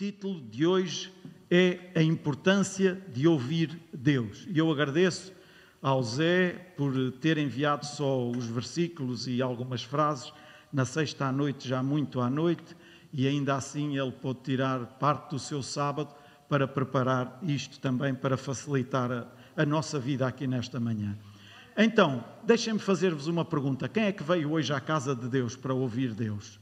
título de hoje é a importância de ouvir Deus. E eu agradeço ao Zé por ter enviado só os versículos e algumas frases na sexta à noite, já muito à noite, e ainda assim ele pôde tirar parte do seu sábado para preparar isto também para facilitar a, a nossa vida aqui nesta manhã. Então, deixem-me fazer-vos uma pergunta: quem é que veio hoje à casa de Deus para ouvir Deus?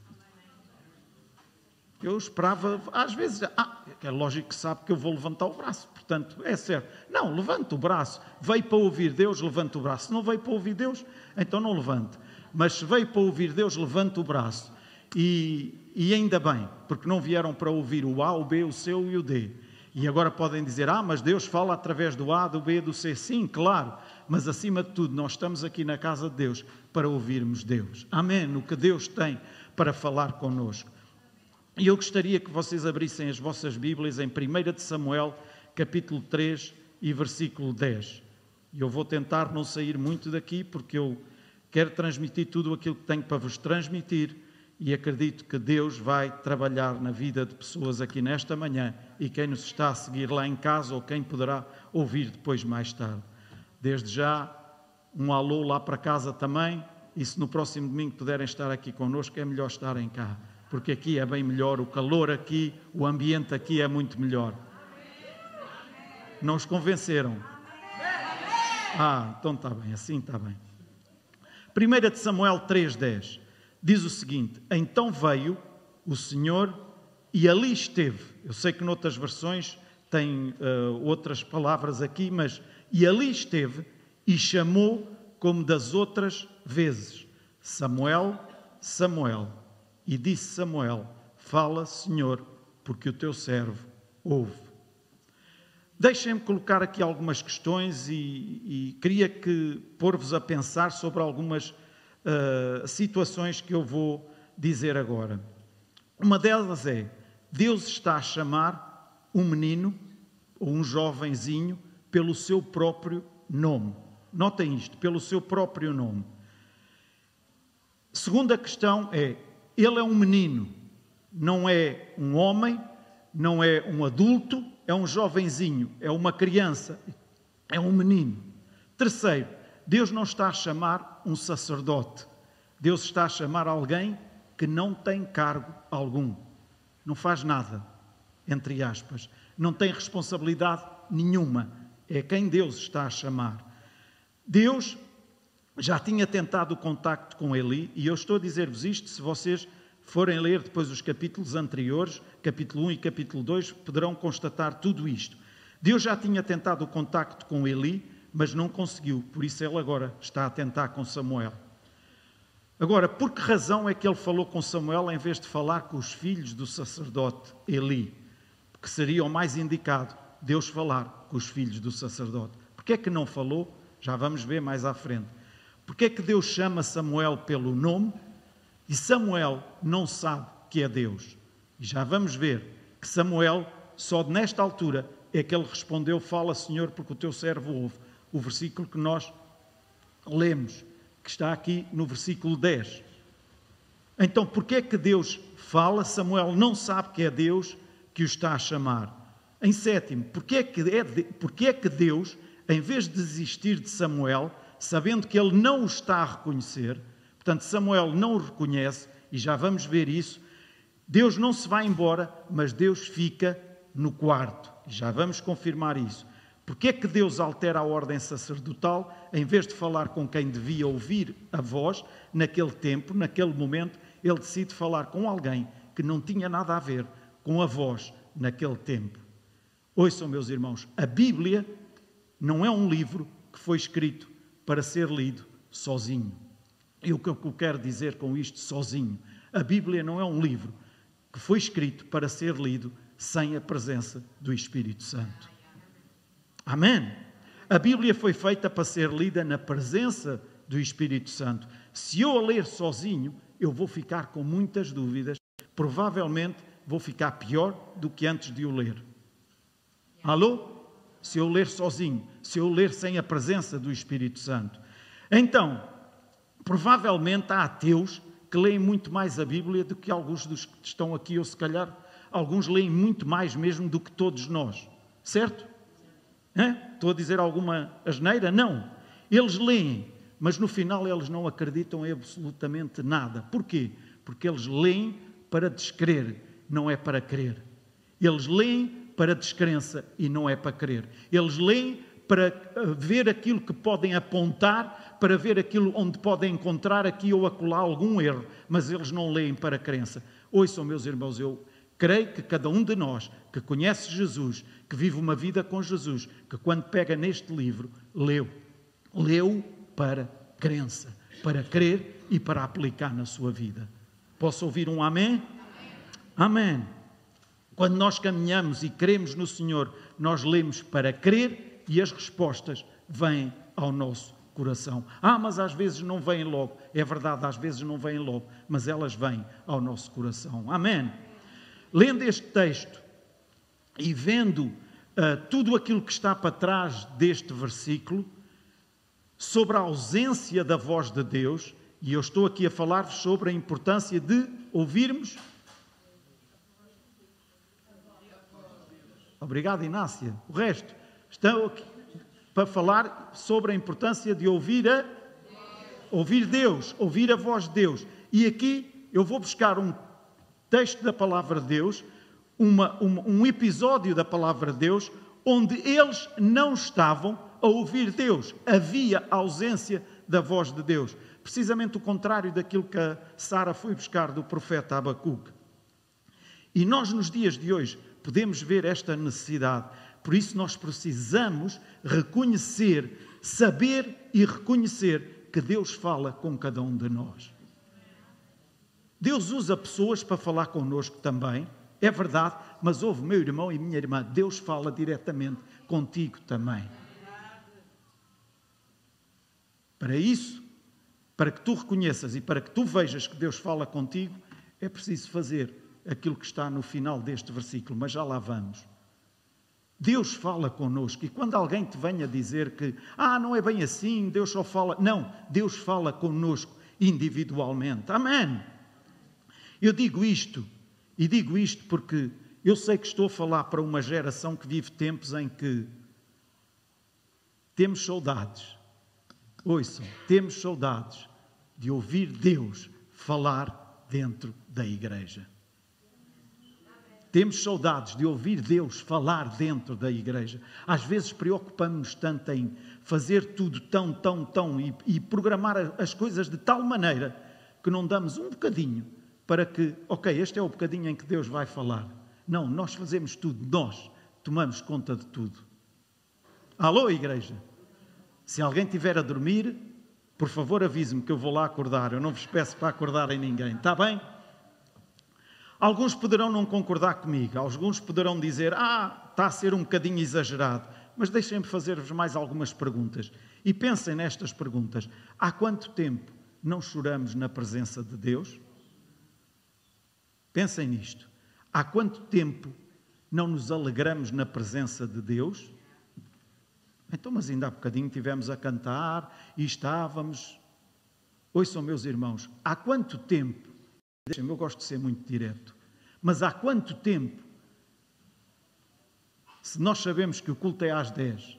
Eu esperava, às vezes, ah, é lógico que sabe que eu vou levantar o braço, portanto, é certo. Não, levante o braço. Veio para ouvir Deus, levante o braço. Não veio para ouvir Deus, então não levante. Mas se veio para ouvir Deus, levante o braço. E, e ainda bem, porque não vieram para ouvir o A, o B, o C e o D. E agora podem dizer, ah, mas Deus fala através do A, do B, do C. Sim, claro, mas acima de tudo, nós estamos aqui na casa de Deus para ouvirmos Deus. Amém. O que Deus tem para falar connosco. E eu gostaria que vocês abrissem as vossas Bíblias em 1 de Samuel, capítulo 3 e versículo 10. E eu vou tentar não sair muito daqui, porque eu quero transmitir tudo aquilo que tenho para vos transmitir e acredito que Deus vai trabalhar na vida de pessoas aqui nesta manhã e quem nos está a seguir lá em casa ou quem poderá ouvir depois mais tarde. Desde já, um alô lá para casa também, e se no próximo domingo puderem estar aqui connosco, é melhor estarem cá porque aqui é bem melhor, o calor aqui, o ambiente aqui é muito melhor. Não os convenceram? Ah, então está bem, assim está bem. 1 de Samuel 3,10 diz o seguinte: Então veio o Senhor e ali esteve. Eu sei que noutras versões tem uh, outras palavras aqui, mas e ali esteve e chamou como das outras vezes: Samuel, Samuel. E disse Samuel: Fala, Senhor, porque o teu servo ouve. Deixem-me colocar aqui algumas questões e, e queria que pôr-vos a pensar sobre algumas uh, situações que eu vou dizer agora. Uma delas é: Deus está a chamar um menino ou um jovenzinho pelo seu próprio nome. Notem isto, pelo seu próprio nome. Segunda questão é: ele é um menino, não é um homem, não é um adulto, é um jovenzinho, é uma criança, é um menino. Terceiro, Deus não está a chamar um sacerdote, Deus está a chamar alguém que não tem cargo algum, não faz nada, entre aspas, não tem responsabilidade nenhuma, é quem Deus está a chamar. Deus já tinha tentado o contacto com Eli, e eu estou a dizer-vos isto, se vocês forem ler depois os capítulos anteriores, capítulo 1 e capítulo 2, poderão constatar tudo isto. Deus já tinha tentado o contacto com Eli, mas não conseguiu, por isso ele agora está a tentar com Samuel. Agora, por que razão é que ele falou com Samuel em vez de falar com os filhos do sacerdote Eli? Porque seria o mais indicado Deus falar com os filhos do sacerdote. Porquê é que não falou? Já vamos ver mais à frente. Porquê é que Deus chama Samuel pelo nome e Samuel não sabe que é Deus? E já vamos ver que Samuel, só nesta altura, é que ele respondeu: Fala, Senhor, porque o teu servo ouve. O versículo que nós lemos, que está aqui no versículo 10. Então, porquê é que Deus fala? Samuel não sabe que é Deus que o está a chamar. Em sétimo, porquê é que, é, porquê é que Deus, em vez de desistir de Samuel, sabendo que ele não o está a reconhecer, portanto, Samuel não o reconhece, e já vamos ver isso. Deus não se vai embora, mas Deus fica no quarto. Já vamos confirmar isso. Porque é que Deus altera a ordem sacerdotal, em vez de falar com quem devia ouvir a voz, naquele tempo, naquele momento, ele decide falar com alguém que não tinha nada a ver com a voz naquele tempo. Ouçam, meus irmãos, a Bíblia não é um livro que foi escrito para ser lido sozinho. E o que eu quero dizer com isto sozinho? A Bíblia não é um livro que foi escrito para ser lido sem a presença do Espírito Santo. Amém? A Bíblia foi feita para ser lida na presença do Espírito Santo. Se eu a ler sozinho, eu vou ficar com muitas dúvidas. Provavelmente vou ficar pior do que antes de o ler. Alô? Se eu ler sozinho, se eu ler sem a presença do Espírito Santo. Então, provavelmente há ateus que leem muito mais a Bíblia do que alguns dos que estão aqui, ou se calhar alguns leem muito mais mesmo do que todos nós, certo? Hã? Estou a dizer alguma asneira? Não. Eles leem, mas no final eles não acreditam em absolutamente nada. Porquê? Porque eles leem para descrer, não é para crer. Eles leem para descrença e não é para crer. Eles leem para eh, ver aquilo que podem apontar, para ver aquilo onde podem encontrar aqui ou acolá algum erro, mas eles não leem para crença. Ouçam, meus irmãos, eu creio que cada um de nós que conhece Jesus, que vive uma vida com Jesus, que quando pega neste livro, leu. Leu para crença, para crer e para aplicar na sua vida. Posso ouvir um amém? Amém. amém. Quando nós caminhamos e cremos no Senhor, nós lemos para crer e as respostas vêm ao nosso coração. Ah, mas às vezes não vêm logo. É verdade, às vezes não vêm logo, mas elas vêm ao nosso coração. Amém. Lendo este texto e vendo uh, tudo aquilo que está para trás deste versículo, sobre a ausência da voz de Deus, e eu estou aqui a falar-vos sobre a importância de ouvirmos. Obrigado, Inácia. O resto, estão aqui para falar sobre a importância de ouvir a ouvir Deus, ouvir a voz de Deus. E aqui eu vou buscar um texto da palavra de Deus, uma, um, um episódio da palavra de Deus, onde eles não estavam a ouvir Deus, havia ausência da voz de Deus. Precisamente o contrário daquilo que a Sara foi buscar do profeta Abacuque. E nós, nos dias de hoje, podemos ver esta necessidade. Por isso, nós precisamos reconhecer, saber e reconhecer que Deus fala com cada um de nós. Deus usa pessoas para falar connosco também, é verdade, mas houve meu irmão e minha irmã, Deus fala diretamente contigo também. Para isso, para que tu reconheças e para que tu vejas que Deus fala contigo, é preciso fazer aquilo que está no final deste versículo, mas já lá vamos. Deus fala connosco e quando alguém te venha dizer que, ah, não é bem assim, Deus só fala. Não, Deus fala connosco individualmente. Amém. Eu digo isto, e digo isto porque eu sei que estou a falar para uma geração que vive tempos em que temos saudades. Ouçam, temos saudades de ouvir Deus falar dentro da igreja. Temos saudades de ouvir Deus falar dentro da igreja. Às vezes preocupamos-nos tanto em fazer tudo tão, tão, tão e, e, programar as coisas de tal maneira que não damos um bocadinho para que, ok, este é o bocadinho em que Deus vai falar. Não, nós fazemos tudo, nós tomamos conta de tudo. Alô, igreja? Se alguém estiver a dormir, por favor avise-me que eu vou lá acordar. Eu não vos peço para acordar em ninguém, está bem? Alguns poderão não concordar comigo, alguns poderão dizer, ah, está a ser um bocadinho exagerado, mas deixem-me fazer-vos mais algumas perguntas. E pensem nestas perguntas: há quanto tempo não choramos na presença de Deus? Pensem nisto. Há quanto tempo não nos alegramos na presença de Deus? Então, mas ainda há bocadinho tivemos a cantar e estávamos. Ouçam, meus irmãos, há quanto tempo Deixem-me, eu gosto de ser muito direto. Mas há quanto tempo, se nós sabemos que o culto é às 10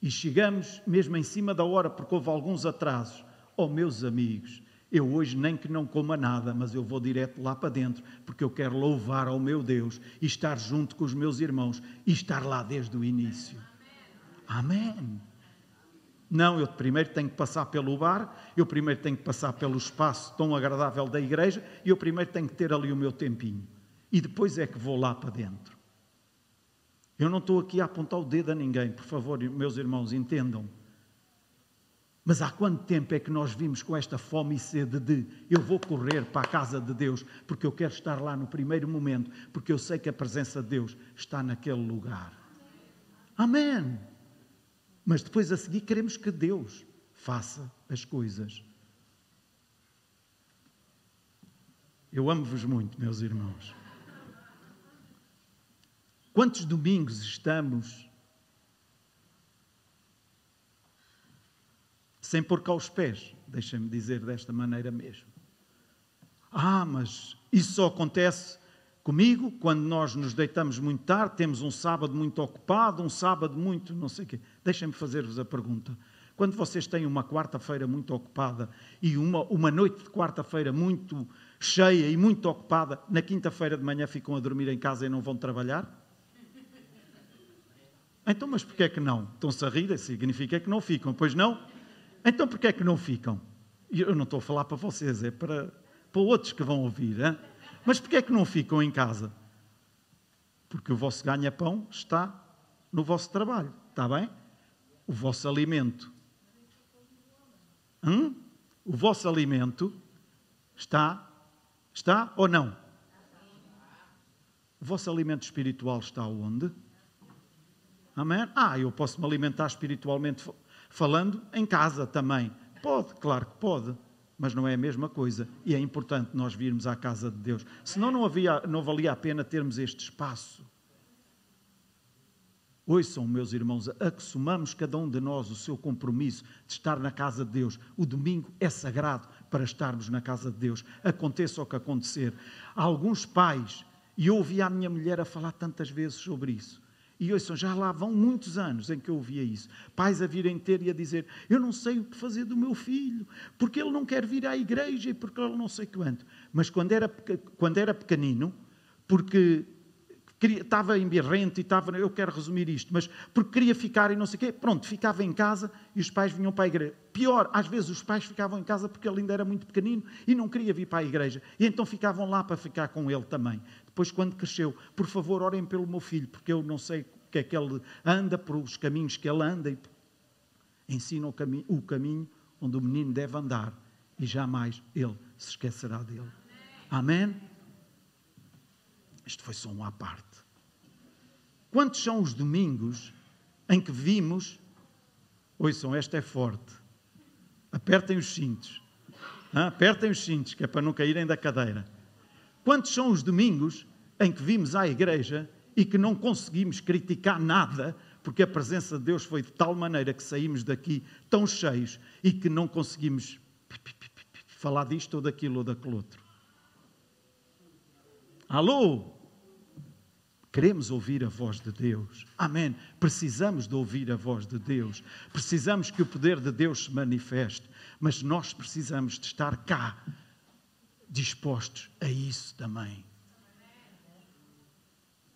e chegamos mesmo em cima da hora porque houve alguns atrasos, oh meus amigos, eu hoje nem que não coma nada, mas eu vou direto lá para dentro, porque eu quero louvar ao meu Deus e estar junto com os meus irmãos e estar lá desde o início. Amém. Não, eu primeiro tenho que passar pelo bar, eu primeiro tenho que passar pelo espaço tão agradável da igreja e eu primeiro tenho que ter ali o meu tempinho. E depois é que vou lá para dentro. Eu não estou aqui a apontar o dedo a ninguém, por favor, meus irmãos, entendam. Mas há quanto tempo é que nós vimos com esta fome e sede de eu vou correr para a casa de Deus porque eu quero estar lá no primeiro momento, porque eu sei que a presença de Deus está naquele lugar. Amém. Mas depois a seguir queremos que Deus faça as coisas. Eu amo-vos muito, meus irmãos. Quantos domingos estamos sem pôr cá os pés? Deixem-me dizer desta maneira mesmo. Ah, mas isso só acontece comigo, quando nós nos deitamos muito tarde, temos um sábado muito ocupado, um sábado muito não sei o quê. Deixem-me fazer-vos a pergunta. Quando vocês têm uma quarta-feira muito ocupada e uma, uma noite de quarta-feira muito cheia e muito ocupada, na quinta-feira de manhã ficam a dormir em casa e não vão trabalhar? Então, mas porquê é que não? Estão-se a rir, significa que não ficam, pois não? Então porquê é que não ficam? Eu não estou a falar para vocês, é para, para outros que vão ouvir. Hein? Mas porquê é que não ficam em casa? Porque o vosso ganha-pão está no vosso trabalho, está bem? O vosso alimento. Hum? O vosso alimento está Está ou não? O vosso alimento espiritual está onde? Amém? Ah, eu posso me alimentar espiritualmente falando em casa também. Pode, claro que pode, mas não é a mesma coisa. E é importante nós virmos à casa de Deus. Senão não, havia, não valia a pena termos este espaço. Ouçam, meus irmãos, assumamos cada um de nós o seu compromisso de estar na casa de Deus. O domingo é sagrado para estarmos na casa de Deus, aconteça o que acontecer. Há alguns pais, e eu ouvi a minha mulher a falar tantas vezes sobre isso, e ouçam, já lá vão muitos anos em que eu ouvia isso. Pais a virem ter e a dizer: Eu não sei o que fazer do meu filho, porque ele não quer vir à igreja e porque ele não sei quanto. Mas quando era, quando era pequenino, porque queria, estava embirrente e estava, eu quero resumir isto, mas porque queria ficar e não sei o quê, pronto, ficava em casa e os pais vinham para a igreja. Pior, às vezes os pais ficavam em casa porque ele ainda era muito pequenino e não queria vir para a igreja. E então ficavam lá para ficar com ele também. Depois, quando cresceu, por favor, orem pelo meu filho, porque eu não sei o que é que ele anda, por os caminhos que ele anda, e ensina o caminho, o caminho onde o menino deve andar e jamais ele se esquecerá dele. Amém? Isto foi só um à parte. Quantos são os domingos em que vimos, ouçam, esta é forte, apertem os cintos, ah, apertem os cintos, que é para não caírem da cadeira. Quantos são os domingos em que vimos à igreja e que não conseguimos criticar nada, porque a presença de Deus foi de tal maneira que saímos daqui tão cheios e que não conseguimos falar disto ou daquilo ou daquele outro? Alô? Queremos ouvir a voz de Deus. Amém. Precisamos de ouvir a voz de Deus. Precisamos que o poder de Deus se manifeste. Mas nós precisamos de estar cá, dispostos a isso também.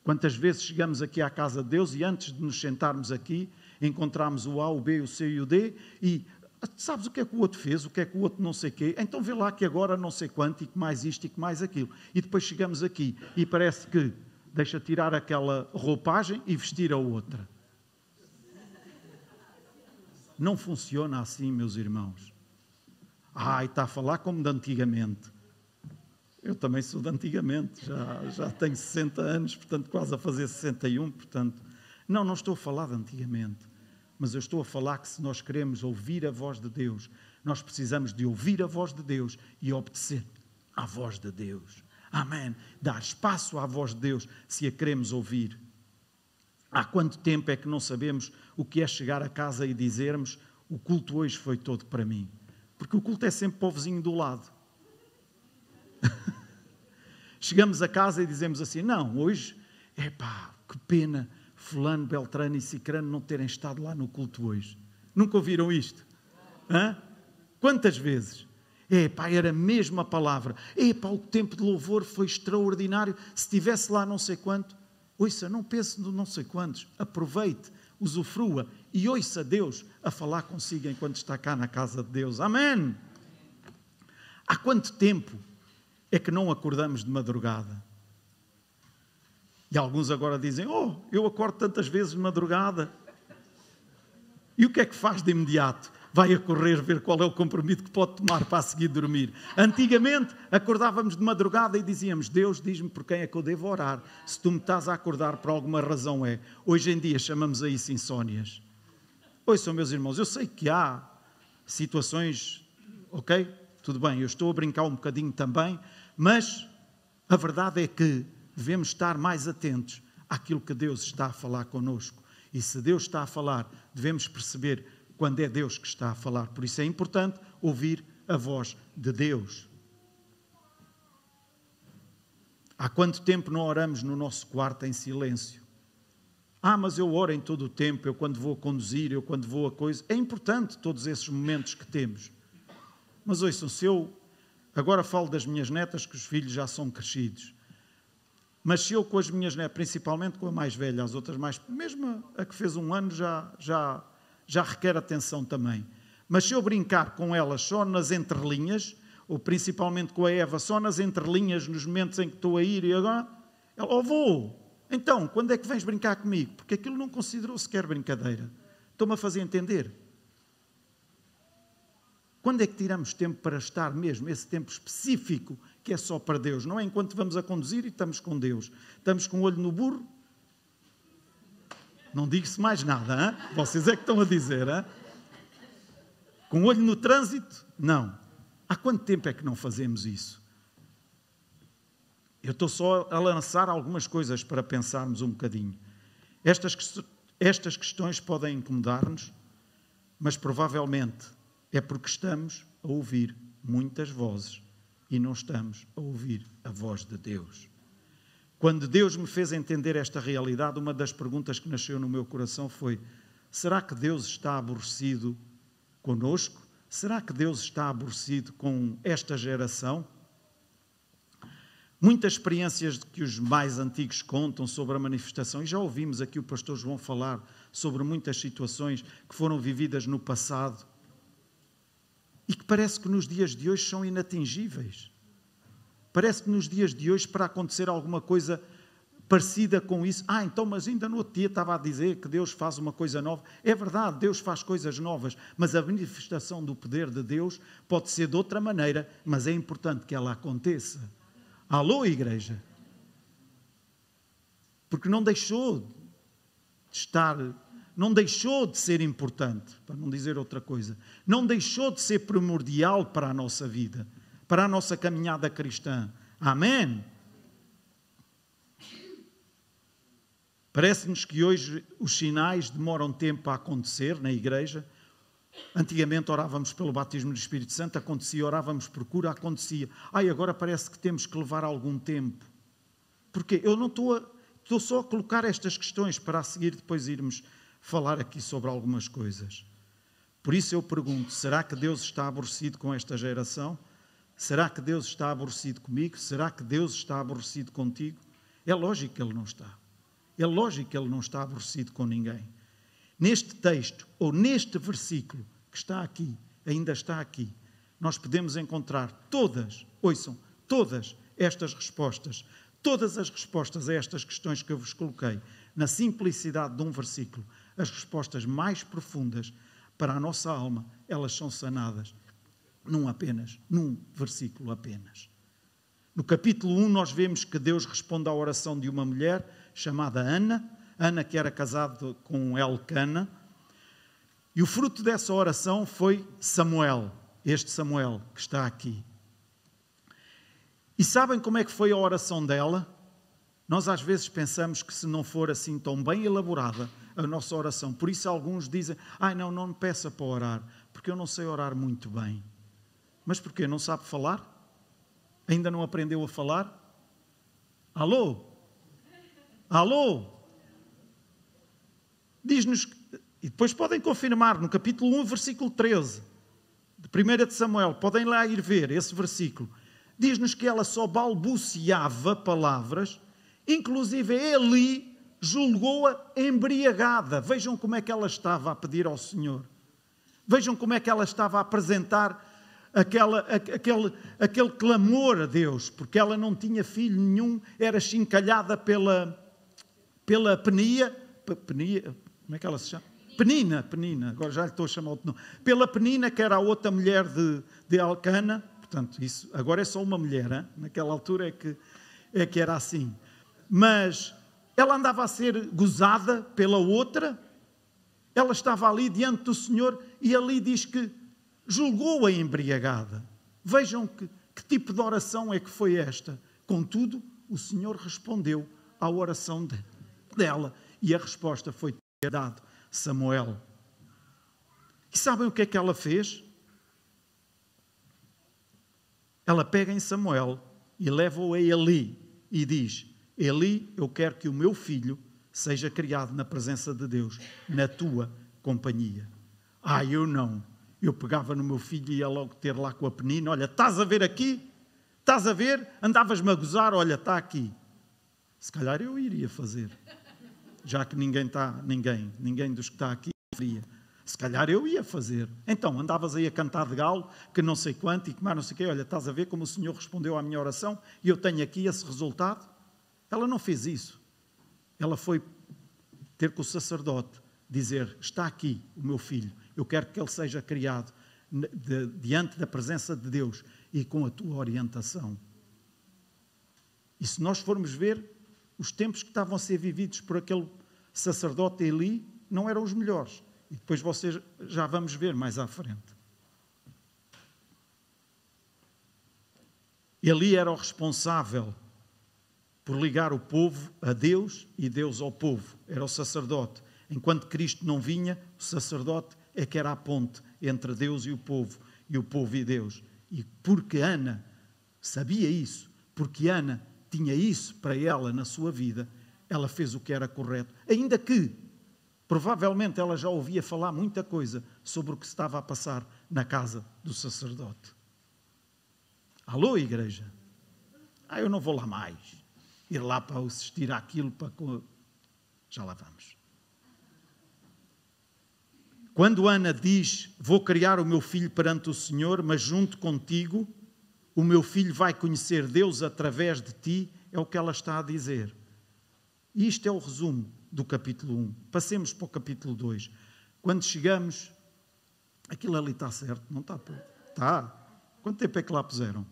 Quantas vezes chegamos aqui à casa de Deus e antes de nos sentarmos aqui, encontramos o A, o B, o C e o D e sabes o que é que o outro fez, o que é que o outro não sei quê, então vê lá que agora não sei quanto e que mais isto e que mais aquilo. E depois chegamos aqui e parece que deixa tirar aquela roupagem e vestir a outra. Não funciona assim, meus irmãos. Ai, está a falar como de antigamente. Eu também sou de antigamente, já, já tenho 60 anos, portanto, quase a fazer 61, portanto. Não, não estou a falar de antigamente, mas eu estou a falar que se nós queremos ouvir a voz de Deus, nós precisamos de ouvir a voz de Deus e obedecer à voz de Deus. Amém. Dar espaço à voz de Deus se a queremos ouvir. Há quanto tempo é que não sabemos o que é chegar a casa e dizermos o culto hoje foi todo para mim? Porque o culto é sempre para o vizinho do lado. Chegamos a casa e dizemos assim: não, hoje, é que pena Fulano, Beltrano e Cicrano não terem estado lá no culto hoje. Nunca ouviram isto? Hã? Quantas vezes? Epá, era a palavra. Epá, o tempo de louvor foi extraordinário. Se estivesse lá não sei quanto, ouça, não pense no não sei quantos. Aproveite, usufrua e ouça Deus a falar consigo enquanto está cá na casa de Deus. Amém. Há quanto tempo é que não acordamos de madrugada? E alguns agora dizem: Oh, eu acordo tantas vezes de madrugada. E o que é que faz de imediato? vai a correr ver qual é o compromisso que pode tomar para a seguir dormir. Antigamente acordávamos de madrugada e dizíamos: Deus, diz-me por quem é que eu devo orar. Se tu me estás a acordar por alguma razão é. Hoje em dia chamamos a isso insónias. são meus irmãos, eu sei que há situações, ok? Tudo bem, eu estou a brincar um bocadinho também, mas a verdade é que devemos estar mais atentos àquilo que Deus está a falar conosco. E se Deus está a falar, devemos perceber quando é Deus que está a falar. Por isso é importante ouvir a voz de Deus. Há quanto tempo não oramos no nosso quarto em silêncio? Ah, mas eu oro em todo o tempo, eu quando vou a conduzir, eu quando vou a coisa. É importante todos esses momentos que temos. Mas ouçam, se eu agora falo das minhas netas, que os filhos já são crescidos, mas se eu com as minhas netas, principalmente com a mais velha, as outras mais, mesmo a que fez um ano, já, já, já requer atenção também. Mas se eu brincar com elas só nas entrelinhas, ou principalmente com a Eva, só nas entrelinhas, nos momentos em que estou a ir e agora, ela, oh vou, então, quando é que vens brincar comigo? Porque aquilo não considerou sequer brincadeira. Estou-me a fazer entender. Quando é que tiramos tempo para estar mesmo, esse tempo específico que é só para Deus? Não é enquanto vamos a conduzir e estamos com Deus. Estamos com o olho no burro? Não digo-se mais nada, hein? vocês é que estão a dizer. Hein? Com o olho no trânsito? Não. Há quanto tempo é que não fazemos isso? Eu estou só a lançar algumas coisas para pensarmos um bocadinho. Estas, estas questões podem incomodar-nos, mas provavelmente é porque estamos a ouvir muitas vozes e não estamos a ouvir a voz de Deus. Quando Deus me fez entender esta realidade, uma das perguntas que nasceu no meu coração foi: será que Deus está aborrecido conosco? Será que Deus está aborrecido com esta geração? Muitas experiências que os mais antigos contam sobre a manifestação, e já ouvimos aqui o pastor João falar sobre muitas situações que foram vividas no passado e que parece que nos dias de hoje são inatingíveis. Parece que nos dias de hoje, para acontecer alguma coisa parecida com isso. Ah, então, mas ainda no outro dia estava a dizer que Deus faz uma coisa nova. É verdade, Deus faz coisas novas, mas a manifestação do poder de Deus pode ser de outra maneira, mas é importante que ela aconteça. Alô, igreja? Porque não deixou de estar, não deixou de ser importante, para não dizer outra coisa, não deixou de ser primordial para a nossa vida, para a nossa caminhada cristã. Amém? Parece-nos que hoje os sinais demoram tempo a acontecer na igreja. Antigamente orávamos pelo batismo do Espírito Santo, acontecia, orávamos por cura, acontecia. Ai, agora parece que temos que levar algum tempo. Porque eu não estou a, estou só a colocar estas questões para a seguir depois irmos falar aqui sobre algumas coisas. Por isso eu pergunto: será que Deus está aborrecido com esta geração? Será que Deus está aborrecido comigo? Será que Deus está aborrecido contigo? É lógico que Ele não está. É lógico que ele não está aborrecido com ninguém. Neste texto, ou neste versículo que está aqui, ainda está aqui, nós podemos encontrar todas, ouçam, todas estas respostas, todas as respostas a estas questões que eu vos coloquei, na simplicidade de um versículo, as respostas mais profundas para a nossa alma, elas são sanadas num apenas, num versículo apenas. No capítulo 1, nós vemos que Deus responde à oração de uma mulher chamada Ana, Ana que era casada com Elcana, e o fruto dessa oração foi Samuel, este Samuel que está aqui. E sabem como é que foi a oração dela? Nós às vezes pensamos que se não for assim tão bem elaborada a nossa oração, por isso alguns dizem: "Ai, não, não me peça para orar, porque eu não sei orar muito bem". Mas porquê? Não sabe falar? Ainda não aprendeu a falar? Alô? Alô? Diz-nos, e depois podem confirmar, no capítulo 1, versículo 13, de 1 de Samuel, podem lá ir ver esse versículo. Diz-nos que ela só balbuciava palavras, inclusive Eli julgou-a embriagada. Vejam como é que ela estava a pedir ao Senhor. Vejam como é que ela estava a apresentar aquela, aquele, aquele clamor a Deus, porque ela não tinha filho nenhum, era chincalhada pela, pela Penia, Penia, como é que ela se chama? Penina, Penina, agora já lhe estou a chamar outro nome. Pela Penina, que era a outra mulher de, de Alcana, portanto, isso agora é só uma mulher, hein? naquela altura é que, é que era assim. Mas ela andava a ser gozada pela outra, ela estava ali diante do Senhor e ali diz que julgou-a embriagada. Vejam que, que tipo de oração é que foi esta. Contudo, o Senhor respondeu à oração dela dela. E a resposta foi ter dado Samuel. E sabem o que é que ela fez? Ela pega em Samuel e leva-o a Eli. e diz: Eli, eu quero que o meu filho seja criado na presença de Deus, na tua companhia. Ah, eu não. Eu pegava no meu filho e ia logo ter lá com a penina: Olha, estás a ver aqui? Estás a ver? Andavas-me a gozar, olha, está aqui. Se calhar eu iria fazer. Já que ninguém está, ninguém, ninguém dos que está aqui iria. Se calhar eu ia fazer. Então, andavas aí a cantar de galo, que não sei quanto e que mais não sei o quê. Olha, estás a ver como o Senhor respondeu à minha oração e eu tenho aqui esse resultado? Ela não fez isso. Ela foi ter com o sacerdote, dizer: Está aqui o meu filho, eu quero que ele seja criado diante da presença de Deus e com a tua orientação. E se nós formos ver, os tempos que estavam a ser vividos por aquele sacerdote Eli não eram os melhores. E depois vocês já vamos ver mais à frente. Eli era o responsável por ligar o povo a Deus e Deus ao povo. Era o sacerdote. Enquanto Cristo não vinha, o sacerdote é que era a ponte entre Deus e o povo, e o povo e Deus. E porque Ana sabia isso, porque Ana tinha isso para ela na sua vida, ela fez o que era correto. Ainda que, provavelmente, ela já ouvia falar muita coisa sobre o que estava a passar na casa do sacerdote. Alô, igreja? Ah, eu não vou lá mais. Ir lá para assistir àquilo, para. Já lá vamos. Quando Ana diz: Vou criar o meu filho perante o Senhor, mas junto contigo o meu filho vai conhecer Deus através de ti, é o que ela está a dizer. E isto é o resumo do capítulo 1. Passemos para o capítulo 2. Quando chegamos, aquilo ali está certo, não está? Está. Quanto tempo é que lá puseram?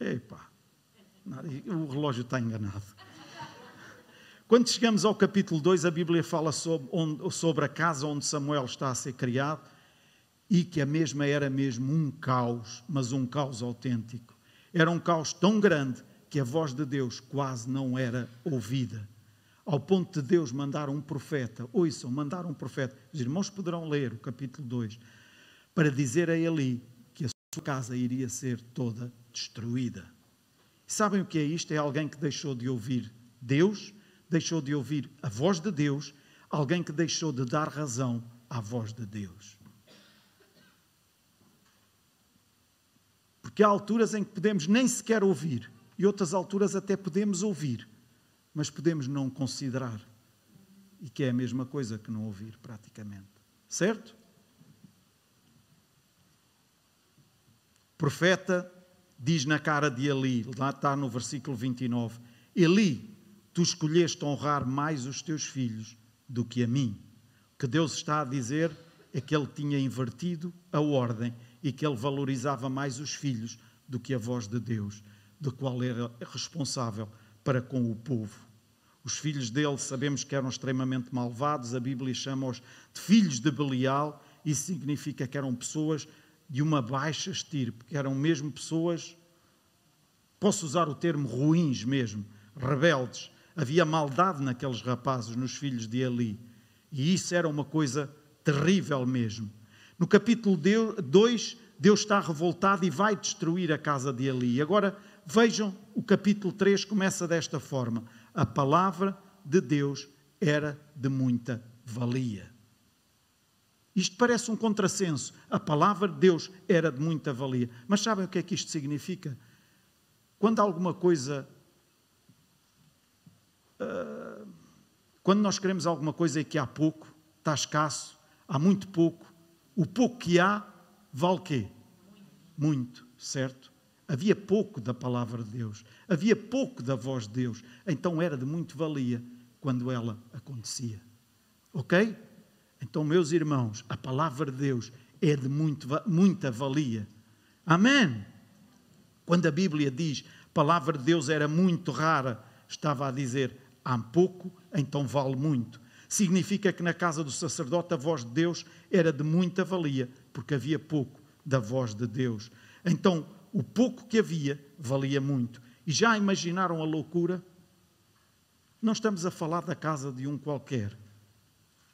Epá, o relógio está enganado. Quando chegamos ao capítulo 2, a Bíblia fala sobre, onde, sobre a casa onde Samuel está a ser criado e que a mesma era mesmo um caos, mas um caos autêntico. Era um caos tão grande que a voz de Deus quase não era ouvida. Ao ponto de Deus mandar um profeta, ouçam, mandar um profeta, os irmãos poderão ler o capítulo 2, para dizer a Eli que a sua casa iria ser toda destruída. Sabem o que é isto? É alguém que deixou de ouvir Deus, deixou de ouvir a voz de Deus, alguém que deixou de dar razão à voz de Deus. Porque há alturas em que podemos nem sequer ouvir, e outras alturas até podemos ouvir, mas podemos não considerar. E que é a mesma coisa que não ouvir, praticamente. Certo? Profeta diz na cara de Eli, lá está no versículo 29, Eli, tu escolheste honrar mais os teus filhos do que a mim. O que Deus está a dizer é que ele tinha invertido a ordem e que ele valorizava mais os filhos do que a voz de Deus, do qual era responsável para com o povo. Os filhos dele sabemos que eram extremamente malvados, a Bíblia chama-os de filhos de Belial, isso significa que eram pessoas de uma baixa estirpe, que eram mesmo pessoas, posso usar o termo ruins mesmo, rebeldes. Havia maldade naqueles rapazes, nos filhos de Eli, e isso era uma coisa terrível mesmo. No capítulo 2, Deus está revoltado e vai destruir a casa de Eli. Agora vejam, o capítulo 3 começa desta forma: A palavra de Deus era de muita valia. Isto parece um contrassenso. A palavra de Deus era de muita valia. Mas sabem o que é que isto significa? Quando alguma coisa. Uh, quando nós queremos alguma coisa e que há pouco, está escasso, há muito pouco, o pouco que há vale quê? Muito, certo? Havia pouco da palavra de Deus, havia pouco da voz de Deus, então era de muito valia quando ela acontecia. Ok? Então, meus irmãos, a palavra de Deus é de muito, muita valia. Amém? Quando a Bíblia diz a palavra de Deus era muito rara, estava a dizer há pouco, então vale muito significa que na casa do sacerdote a voz de Deus era de muita valia, porque havia pouco da voz de Deus. Então, o pouco que havia valia muito. E já imaginaram a loucura? Não estamos a falar da casa de um qualquer,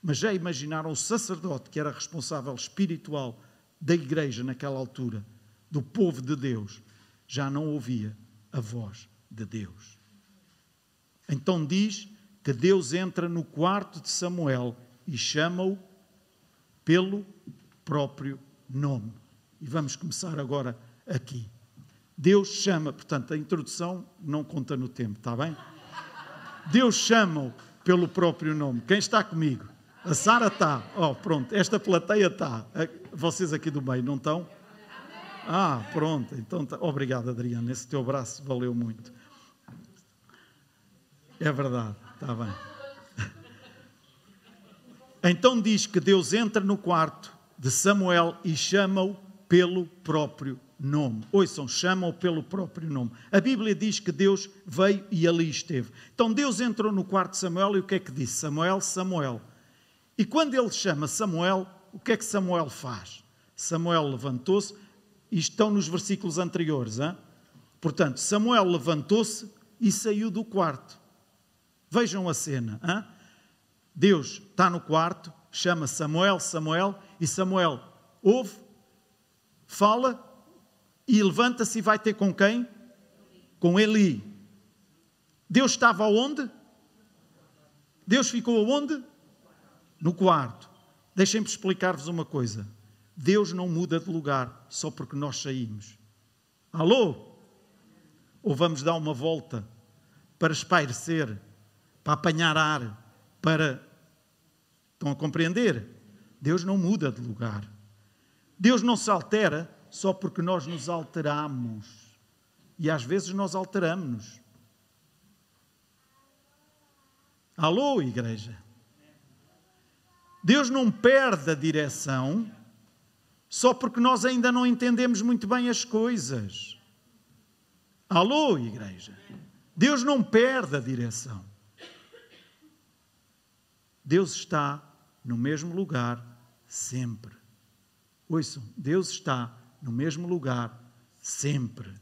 mas já imaginaram o sacerdote que era responsável espiritual da igreja naquela altura, do povo de Deus, já não ouvia a voz de Deus. Então diz que Deus entra no quarto de Samuel e chama-o pelo próprio nome. E vamos começar agora aqui. Deus chama, portanto, a introdução não conta no tempo, está bem? Deus chama-o pelo próprio nome. Quem está comigo? A Sara está. Oh, pronto, esta plateia está. Vocês aqui do meio não estão? Ah, pronto. Então, tá. obrigado, Adriana. Esse teu braço valeu muito. É verdade, está bem. Então diz que Deus entra no quarto de Samuel e chama-o pelo próprio nome. Ouçam, chamam-o pelo próprio nome. A Bíblia diz que Deus veio e ali esteve. Então Deus entrou no quarto de Samuel e o que é que disse? Samuel, Samuel. E quando ele chama Samuel, o que é que Samuel faz? Samuel levantou-se, e estão nos versículos anteriores. Hein? Portanto, Samuel levantou-se e saiu do quarto. Vejam a cena. Hein? Deus está no quarto, chama Samuel, Samuel, e Samuel ouve, fala e levanta-se e vai ter com quem? Com Eli. Deus estava onde? Deus ficou aonde? No quarto. Deixem-me explicar-vos uma coisa. Deus não muda de lugar só porque nós saímos. Alô? Ou vamos dar uma volta para espairecer, para apanhar ar, para. Estão a compreender? Deus não muda de lugar. Deus não se altera só porque nós nos alteramos. E às vezes nós alteramos-nos. Alô, igreja? Deus não perde a direção só porque nós ainda não entendemos muito bem as coisas. Alô, igreja? Deus não perde a direção. Deus está no mesmo lugar sempre. Ouçam, Deus está no mesmo lugar sempre.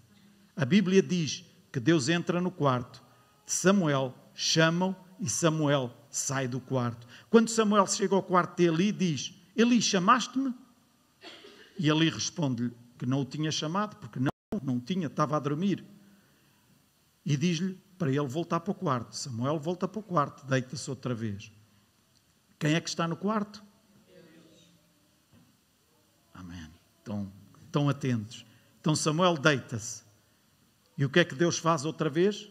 A Bíblia diz que Deus entra no quarto de Samuel, chamam e Samuel sai do quarto. Quando Samuel chega ao quarto de Eli, diz: Eli, chamaste-me? E Eli responde-lhe que não o tinha chamado, porque não, não tinha, estava a dormir. E diz-lhe para ele voltar para o quarto. Samuel volta para o quarto, deita-se outra vez. Quem é que está no quarto? Amém. Estão, estão atentos. Então Samuel deita-se. E o que é que Deus faz outra vez?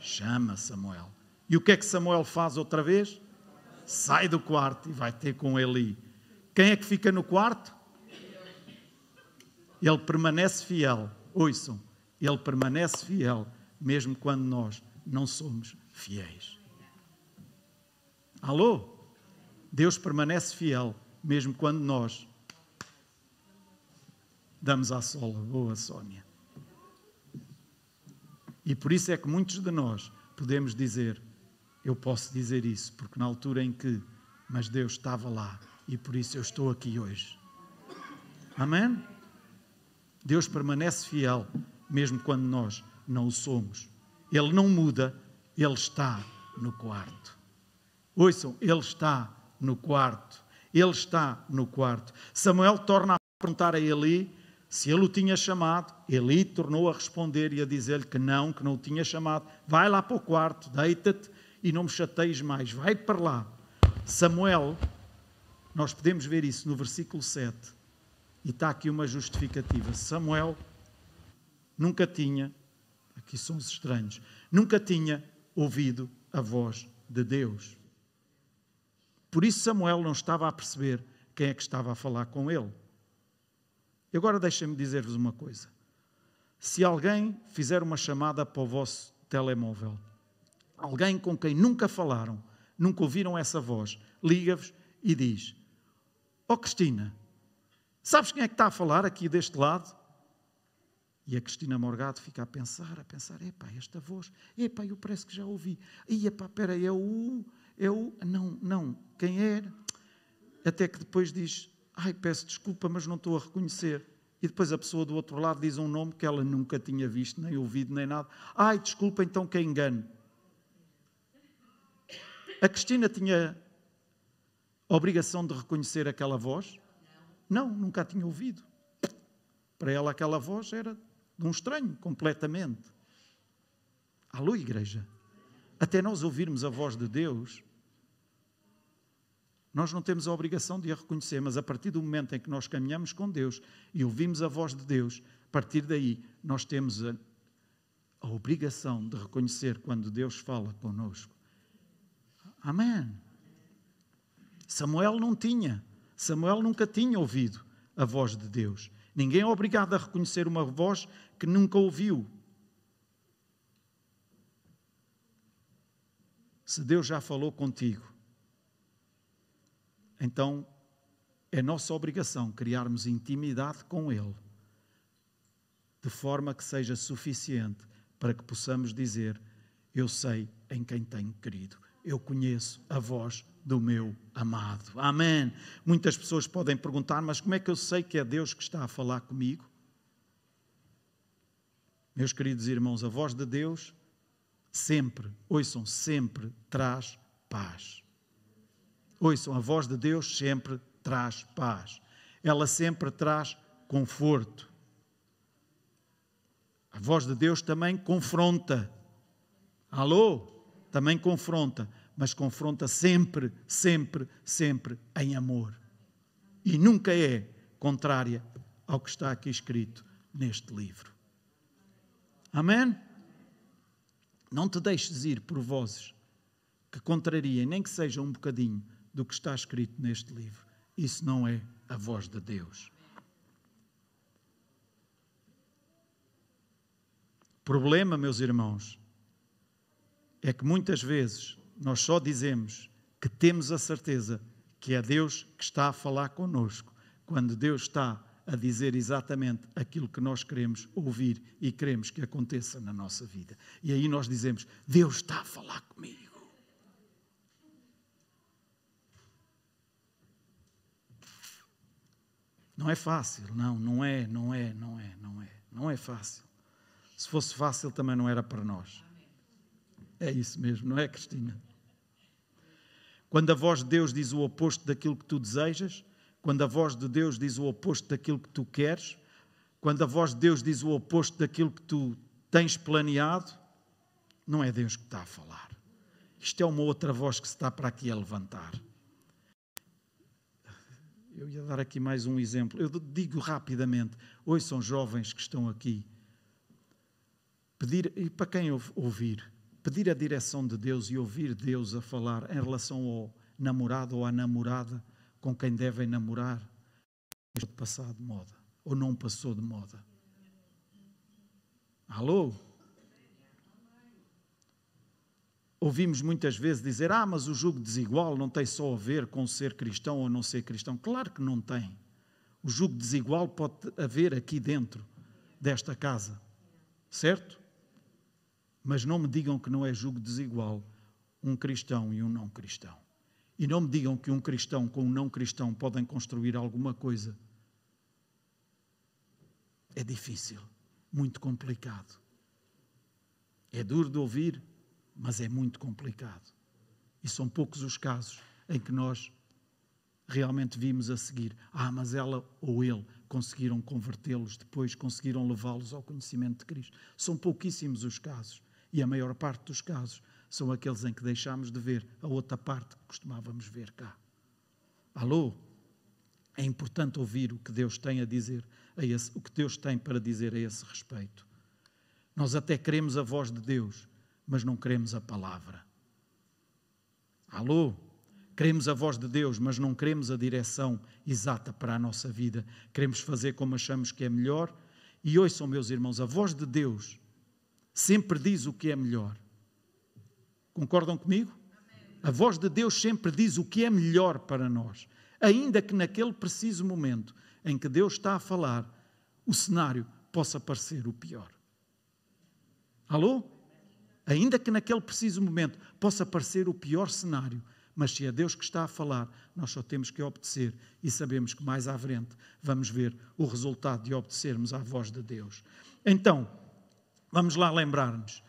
Chama Samuel. E o que é que Samuel faz outra vez? Sai do quarto e vai ter com Eli. Quem é que fica no quarto? Ele permanece fiel. Ouçam, ele permanece fiel, mesmo quando nós não somos fiéis. Alô? Deus permanece fiel, mesmo quando nós damos à sola. Boa, Sónia. E por isso é que muitos de nós podemos dizer, eu posso dizer isso, porque na altura em que, mas Deus estava lá e por isso eu estou aqui hoje. Amém? Deus permanece fiel, mesmo quando nós não o somos. Ele não muda, Ele está no quarto. Ouçam, Ele está no quarto. Ele está no quarto. Samuel torna a perguntar a Eli se ele o tinha chamado. Eli tornou a responder e a dizer-lhe que não, que não o tinha chamado. Vai lá para o quarto, deita-te e não me chateis mais. Vai para lá. Samuel, nós podemos ver isso no versículo 7 e está aqui uma justificativa. Samuel nunca tinha, aqui são os estranhos, nunca tinha ouvido a voz de Deus. Por isso Samuel não estava a perceber quem é que estava a falar com ele. E agora deixem-me dizer-vos uma coisa. Se alguém fizer uma chamada para o vosso telemóvel, alguém com quem nunca falaram, nunca ouviram essa voz, liga-vos e diz: Ó oh, Cristina, Sabes quem é que está a falar aqui deste lado? E a Cristina Morgado fica a pensar, a pensar, epá, esta voz, epá, eu parece que já ouvi. E epá, peraí, é o, é o, não, não, quem era? Até que depois diz, ai, peço desculpa, mas não estou a reconhecer. E depois a pessoa do outro lado diz um nome que ela nunca tinha visto, nem ouvido, nem nada. Ai, desculpa, então que engano. A Cristina tinha a obrigação de reconhecer aquela voz? Não, nunca a tinha ouvido. Para ela, aquela voz era de um estranho, completamente. Alô, igreja? Até nós ouvirmos a voz de Deus, nós não temos a obrigação de a reconhecer, mas a partir do momento em que nós caminhamos com Deus e ouvimos a voz de Deus, a partir daí nós temos a, a obrigação de reconhecer quando Deus fala conosco. Amém. Samuel não tinha, Samuel nunca tinha ouvido a voz de Deus. Ninguém é obrigado a reconhecer uma voz que nunca ouviu. Se Deus já falou contigo, então é nossa obrigação criarmos intimidade com Ele, de forma que seja suficiente para que possamos dizer: Eu sei em quem tenho querido, eu conheço a voz do meu amado. Amém. Muitas pessoas podem perguntar: Mas como é que eu sei que é Deus que está a falar comigo? Meus queridos irmãos, a voz de Deus sempre, ouçam, sempre traz paz. Ouçam, a voz de Deus sempre traz paz. Ela sempre traz conforto. A voz de Deus também confronta. Alô? Também confronta, mas confronta sempre, sempre, sempre em amor. E nunca é contrária ao que está aqui escrito neste livro. Amém? Não te deixes ir por vozes que contrariem, nem que seja um bocadinho, do que está escrito neste livro. Isso não é a voz de Deus. Problema, meus irmãos, é que muitas vezes nós só dizemos que temos a certeza que é Deus que está a falar conosco, quando Deus está a dizer exatamente aquilo que nós queremos ouvir e queremos que aconteça na nossa vida. E aí nós dizemos: Deus está a falar comigo. Não é fácil, não, não é, não é, não é, não é, não é fácil. Se fosse fácil também não era para nós. É isso mesmo, não é, Cristina? Quando a voz de Deus diz o oposto daquilo que tu desejas, quando a voz de Deus diz o oposto daquilo que tu queres, quando a voz de Deus diz o oposto daquilo que tu tens planeado, não é Deus que está a falar. Isto é uma outra voz que se está para aqui a levantar. Eu ia dar aqui mais um exemplo. Eu digo rapidamente: são jovens que estão aqui. Pedir, e para quem ouvir, pedir a direção de Deus e ouvir Deus a falar em relação ao namorado ou à namorada com quem devem namorar de passar de moda ou não passou de moda. Alô? Ouvimos muitas vezes dizer: Ah, mas o jugo desigual não tem só a ver com ser cristão ou não ser cristão. Claro que não tem. O jugo desigual pode haver aqui dentro desta casa, certo? Mas não me digam que não é jugo desigual um cristão e um não cristão. E não me digam que um cristão com um não cristão podem construir alguma coisa. É difícil, muito complicado. É duro de ouvir, mas é muito complicado. E são poucos os casos em que nós realmente vimos a seguir. Ah, mas ela ou ele conseguiram convertê-los, depois conseguiram levá-los ao conhecimento de Cristo. São pouquíssimos os casos. E a maior parte dos casos são aqueles em que deixamos de ver a outra parte que costumávamos ver cá. Alô? É importante ouvir o que Deus tem a dizer, a esse, o que Deus tem para dizer a esse respeito. Nós até queremos a voz de Deus, mas não queremos a palavra. Alô? Queremos a voz de Deus, mas não queremos a direção exata para a nossa vida. Queremos fazer como achamos que é melhor. E ouçam, meus irmãos, a voz de Deus sempre diz o que é melhor. Concordam comigo? A voz de Deus sempre diz o que é melhor para nós, ainda que naquele preciso momento em que Deus está a falar, o cenário possa parecer o pior. Alô? Ainda que naquele preciso momento possa parecer o pior cenário, mas se é Deus que está a falar, nós só temos que obedecer e sabemos que mais à frente vamos ver o resultado de obedecermos à voz de Deus. Então, vamos lá lembrar-nos.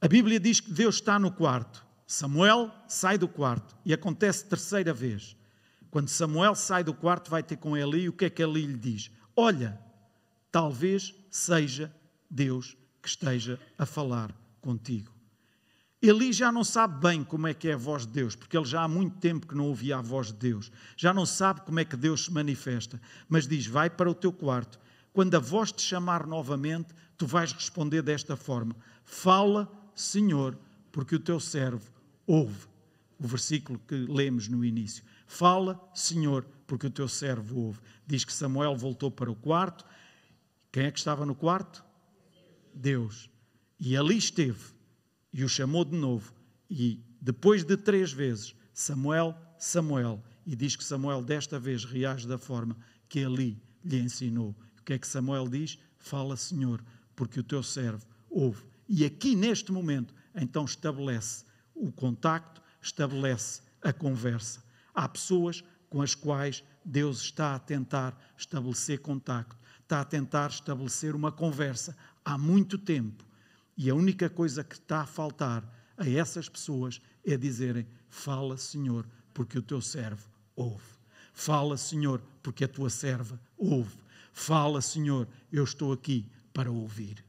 A Bíblia diz que Deus está no quarto. Samuel sai do quarto e acontece terceira vez. Quando Samuel sai do quarto, vai ter com Eli, o que é que Eli lhe diz? Olha, talvez seja Deus que esteja a falar contigo. Eli já não sabe bem como é que é a voz de Deus, porque ele já há muito tempo que não ouvia a voz de Deus. Já não sabe como é que Deus se manifesta, mas diz: Vai para o teu quarto. Quando a voz te chamar novamente, tu vais responder desta forma: Fala, Senhor, porque o teu servo ouve. O versículo que lemos no início. Fala, Senhor, porque o teu servo ouve. Diz que Samuel voltou para o quarto. Quem é que estava no quarto? Deus. E ali esteve e o chamou de novo. E depois de três vezes, Samuel, Samuel, e diz que Samuel desta vez reage da forma que ali lhe ensinou. O que é que Samuel diz? Fala, Senhor, porque o teu servo ouve. E aqui neste momento, então estabelece o contacto, estabelece a conversa. Há pessoas com as quais Deus está a tentar estabelecer contacto, está a tentar estabelecer uma conversa há muito tempo e a única coisa que está a faltar a essas pessoas é dizerem: Fala, Senhor, porque o teu servo ouve. Fala, Senhor, porque a tua serva ouve. Fala, Senhor, eu estou aqui para ouvir.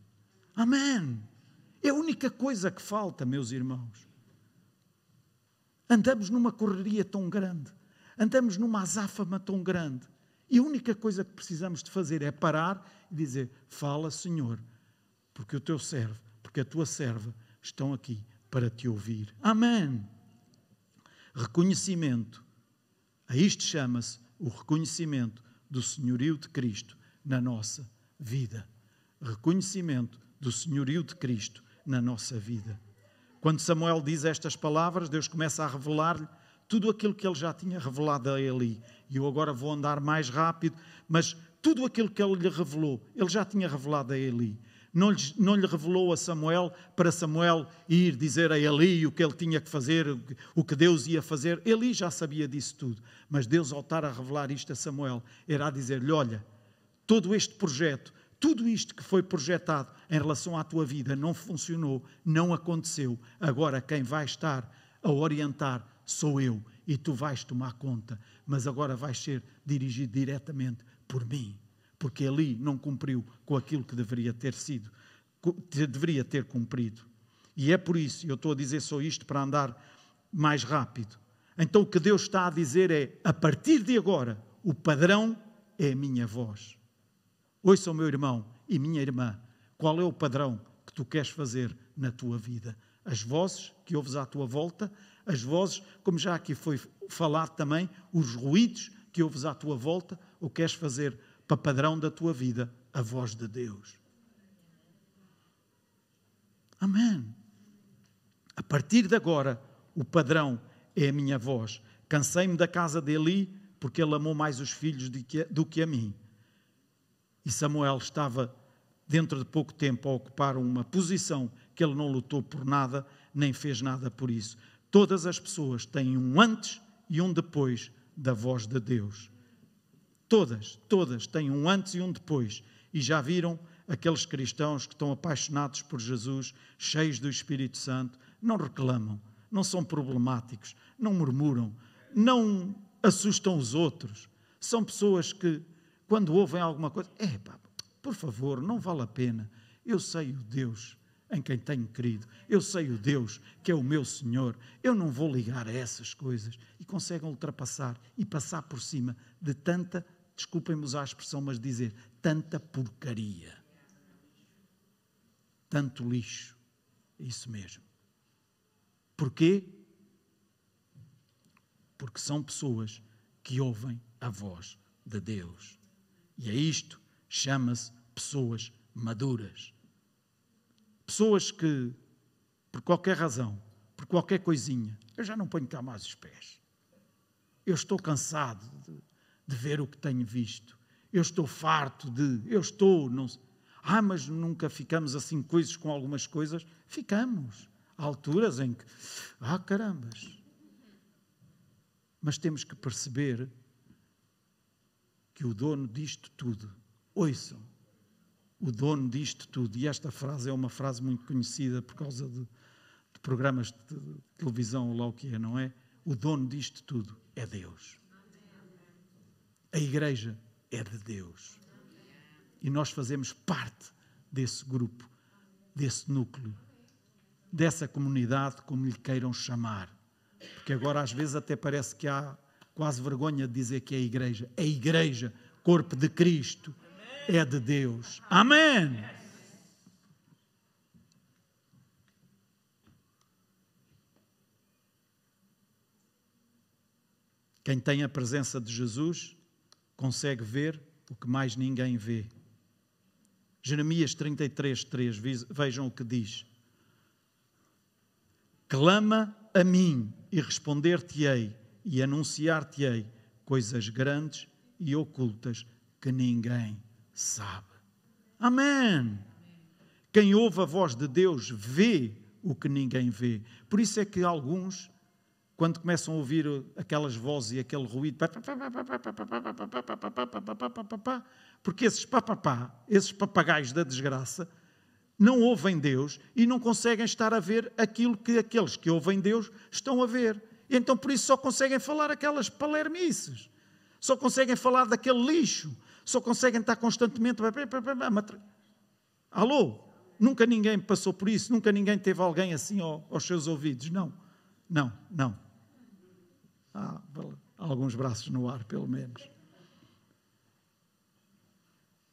Amém. É a única coisa que falta, meus irmãos. Andamos numa correria tão grande, andamos numa azáfama tão grande, e a única coisa que precisamos de fazer é parar e dizer: Fala, Senhor, porque o teu servo porque a tua serva estão aqui para te ouvir. Amém. Reconhecimento. A isto chama-se o reconhecimento do senhorio de Cristo na nossa vida. Reconhecimento do senhorio de Cristo na nossa vida. Quando Samuel diz estas palavras, Deus começa a revelar-lhe tudo aquilo que ele já tinha revelado a Eli. E eu agora vou andar mais rápido, mas tudo aquilo que ele lhe revelou, ele já tinha revelado a Eli não lhe, não lhe revelou a Samuel para Samuel ir dizer a Eli o que ele tinha que fazer, o que Deus ia fazer. Eli já sabia disso tudo, mas Deus, ao estar a revelar isto a Samuel, era a dizer-lhe: Olha, todo este projeto, tudo isto que foi projetado em relação à tua vida não funcionou, não aconteceu. Agora quem vai estar a orientar sou eu e tu vais tomar conta, mas agora vais ser dirigido diretamente por mim porque ali não cumpriu com aquilo que deveria ter sido, deveria ter cumprido. E é por isso, eu estou a dizer só isto para andar mais rápido. Então o que Deus está a dizer é: a partir de agora, o padrão é a minha voz. Ouça, meu irmão e minha irmã, qual é o padrão que tu queres fazer na tua vida? As vozes que ouves à tua volta, as vozes, como já aqui foi falado também, os ruídos que ouves à tua volta, ou queres fazer para padrão da tua vida a voz de Deus. Amém. A partir de agora, o padrão é a minha voz. Cansei-me da casa de Eli, porque ele amou mais os filhos do que a mim. E Samuel estava, dentro de pouco tempo, a ocupar uma posição que ele não lutou por nada, nem fez nada por isso. Todas as pessoas têm um antes e um depois da voz de Deus. Todas, todas têm um antes e um depois. E já viram aqueles cristãos que estão apaixonados por Jesus, cheios do Espírito Santo, não reclamam, não são problemáticos, não murmuram, não assustam os outros. São pessoas que, quando ouvem alguma coisa, é pá, por favor, não vale a pena. Eu sei o Deus em quem tenho crido. Eu sei o Deus que é o meu Senhor. Eu não vou ligar a essas coisas. E conseguem ultrapassar e passar por cima de tanta desculpem-me usar a expressão, mas dizer tanta porcaria, tanto lixo. Isso mesmo. Porquê? Porque são pessoas que ouvem a voz de Deus. E a isto chama-se pessoas maduras. Pessoas que, por qualquer razão, por qualquer coisinha, eu já não ponho cá mais os pés. Eu estou cansado de de ver o que tenho visto. Eu estou farto de, eu estou, não Ah, mas nunca ficamos assim coisas com algumas coisas? Ficamos. Há alturas em que, ah, carambas. Mas temos que perceber que o dono disto tudo, ouçam, o dono disto tudo, e esta frase é uma frase muito conhecida por causa de, de programas de televisão ou lá o que é, não é? O dono disto tudo é Deus. A igreja é de Deus. E nós fazemos parte desse grupo, desse núcleo. dessa comunidade, como lhe queiram chamar. Porque agora às vezes até parece que há quase vergonha de dizer que é igreja. É igreja, corpo de Cristo, é de Deus. Amém. Quem tem a presença de Jesus consegue ver o que mais ninguém vê. Jeremias 33, 3, vejam o que diz. Clama a mim e responder-te-ei e anunciar-te-ei coisas grandes e ocultas que ninguém sabe. Amém. Quem ouve a voz de Deus vê o que ninguém vê. Por isso é que alguns, quando começam a ouvir aquelas vozes e aquele ruído, porque esses papapá, esses papagaios da desgraça, não ouvem Deus e não conseguem estar a ver aquilo que aqueles que ouvem Deus estão a ver. E então por isso só conseguem falar aquelas palermices, só conseguem falar daquele lixo, só conseguem estar constantemente. Alô? Nunca ninguém passou por isso, nunca ninguém teve alguém assim aos seus ouvidos. Não, não, não. Há alguns braços no ar, pelo menos.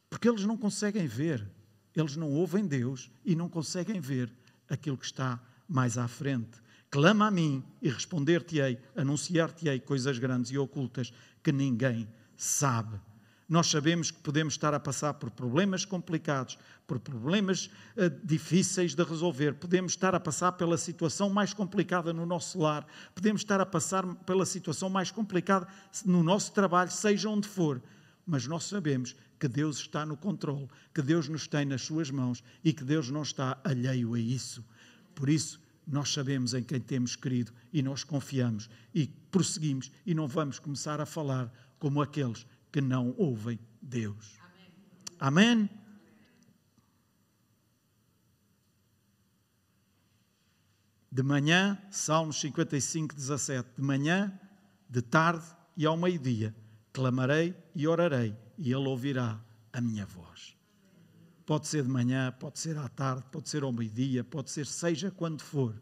Porque eles não conseguem ver eles não ouvem Deus e não conseguem ver aquilo que está mais à frente. Clama a mim e responder-te-ei, anunciar-te-ei coisas grandes e ocultas que ninguém sabe. Nós sabemos que podemos estar a passar por problemas complicados, por problemas uh, difíceis de resolver, podemos estar a passar pela situação mais complicada no nosso lar, podemos estar a passar pela situação mais complicada no nosso trabalho, seja onde for, mas nós sabemos que Deus está no controle, que Deus nos tem nas suas mãos e que Deus não está alheio a isso. Por isso, nós sabemos em quem temos querido e nós confiamos e prosseguimos e não vamos começar a falar como aqueles que não ouvem Deus. Amém? Amém? De manhã, Salmos 55, 17. De manhã, de tarde e ao meio-dia, clamarei e orarei e Ele ouvirá a minha voz. Pode ser de manhã, pode ser à tarde, pode ser ao meio-dia, pode ser seja quando for.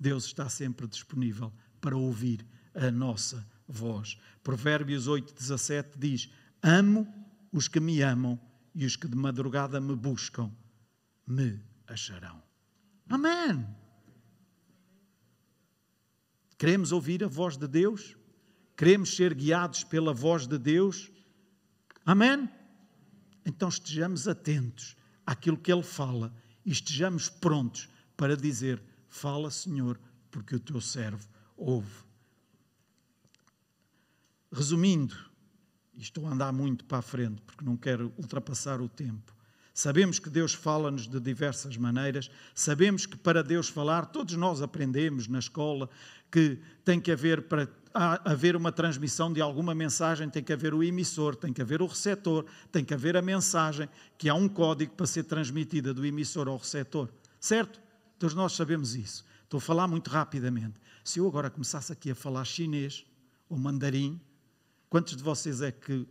Deus está sempre disponível para ouvir a nossa voz. Provérbios 8, 17 diz: Amo os que me amam e os que de madrugada me buscam me acharão. Amém. Queremos ouvir a voz de Deus? Queremos ser guiados pela voz de Deus? Amém? Então estejamos atentos àquilo que Ele fala e estejamos prontos para dizer: Fala, Senhor, porque o teu servo ouve. Resumindo, e estou a andar muito para a frente porque não quero ultrapassar o tempo. Sabemos que Deus fala-nos de diversas maneiras, sabemos que para Deus falar, todos nós aprendemos na escola que tem que haver para haver uma transmissão de alguma mensagem, tem que haver o emissor, tem que haver o receptor, tem que haver a mensagem, que há um código para ser transmitida do emissor ao receptor. Certo? Todos nós sabemos isso. Estou a falar muito rapidamente. Se eu agora começasse aqui a falar chinês ou mandarim, quantos de vocês é que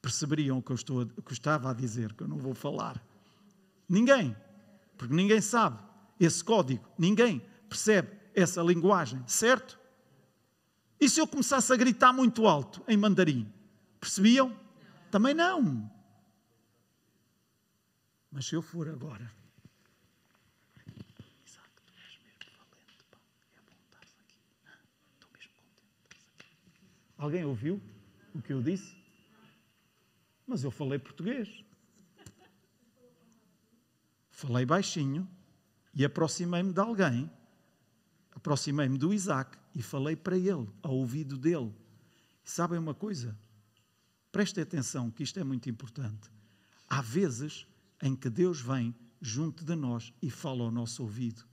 perceberiam o que eu, estou a, que eu estava a dizer, que eu não vou falar? Ninguém. Porque ninguém sabe esse código. Ninguém percebe essa linguagem. Certo? E se eu começasse a gritar muito alto em mandarim? Percebiam? Também não. Mas se eu for agora. Alguém ouviu o que eu disse? Mas eu falei português. Falei baixinho e aproximei-me de alguém. Aproximei-me do Isaac e falei para ele, ao ouvido dele. Sabem uma coisa? Prestem atenção, que isto é muito importante. Há vezes em que Deus vem junto de nós e fala ao nosso ouvido.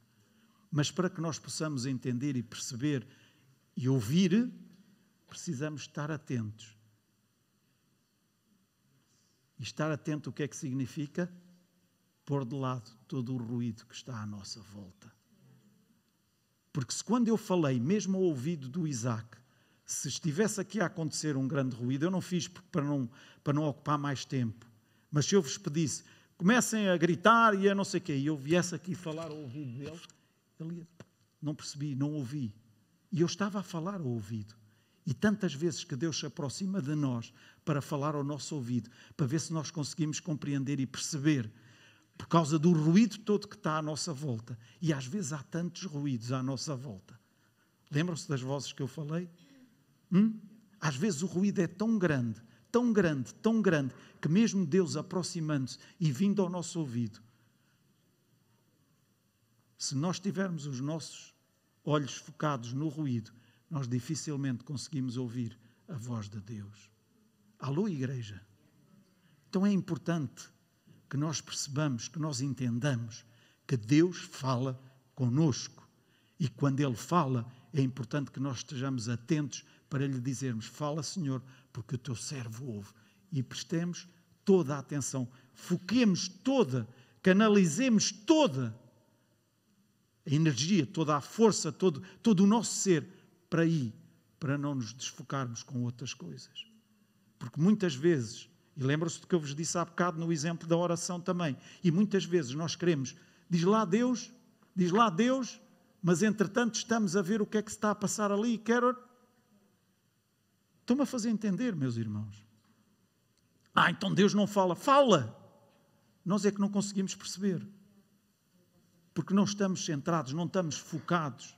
Mas para que nós possamos entender e perceber e ouvir, precisamos estar atentos. E estar atento o que é que significa? Pôr de lado todo o ruído que está à nossa volta. Porque se quando eu falei, mesmo ao ouvido do Isaac, se estivesse aqui a acontecer um grande ruído, eu não fiz para não, para não ocupar mais tempo. Mas se eu vos pedisse, comecem a gritar e a não sei o quê, e eu viesse aqui falar ao ouvido dele, Ele não percebi, não ouvi. E eu estava a falar ao ouvido. E tantas vezes que Deus se aproxima de nós para falar ao nosso ouvido, para ver se nós conseguimos compreender e perceber, por causa do ruído todo que está à nossa volta. E às vezes há tantos ruídos à nossa volta. Lembram-se das vozes que eu falei? Hum? Às vezes o ruído é tão grande, tão grande, tão grande, que mesmo Deus aproximando-se e vindo ao nosso ouvido, se nós tivermos os nossos olhos focados no ruído, nós dificilmente conseguimos ouvir a voz de Deus. Alô, igreja? Então é importante que nós percebamos, que nós entendamos que Deus fala conosco. E quando Ele fala, é importante que nós estejamos atentos para lhe dizermos: Fala, Senhor, porque o teu servo ouve. E prestemos toda a atenção, foquemos toda, canalizemos toda a energia, toda a força, todo, todo o nosso ser para aí, para não nos desfocarmos com outras coisas. Porque muitas vezes, e lembram-se do que eu vos disse há bocado no exemplo da oração também, e muitas vezes nós queremos, diz lá Deus, diz lá Deus, mas entretanto estamos a ver o que é que se está a passar ali quero. Estão-me a fazer entender, meus irmãos. Ah, então Deus não fala. Fala! Nós é que não conseguimos perceber porque não estamos centrados, não estamos focados.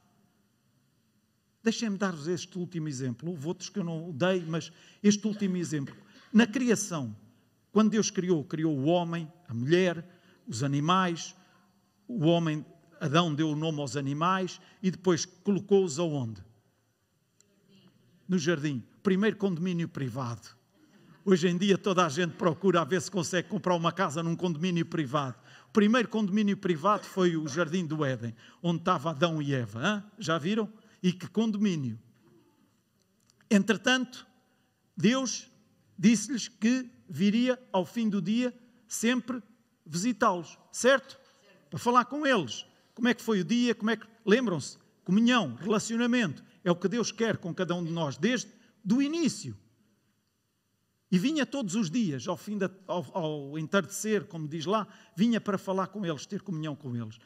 Deixem-me dar-vos este último exemplo. Houve outros que eu não dei, mas este último exemplo. Na criação, quando Deus criou, criou o homem, a mulher, os animais, o homem, Adão deu o nome aos animais e depois colocou-os aonde? No jardim. Primeiro condomínio privado. Hoje em dia toda a gente procura a ver se consegue comprar uma casa num condomínio privado. O primeiro condomínio privado foi o Jardim do Éden, onde estava Adão e Eva. Já viram? E que condomínio. Entretanto, Deus disse-lhes que viria ao fim do dia sempre visitá-los, certo? Para falar com eles. Como é que foi o dia? Como é que lembram-se? Comunhão, relacionamento, é o que Deus quer com cada um de nós desde do início. E vinha todos os dias, ao fim da, ao, ao entardecer, como diz lá, vinha para falar com eles, ter comunhão com eles.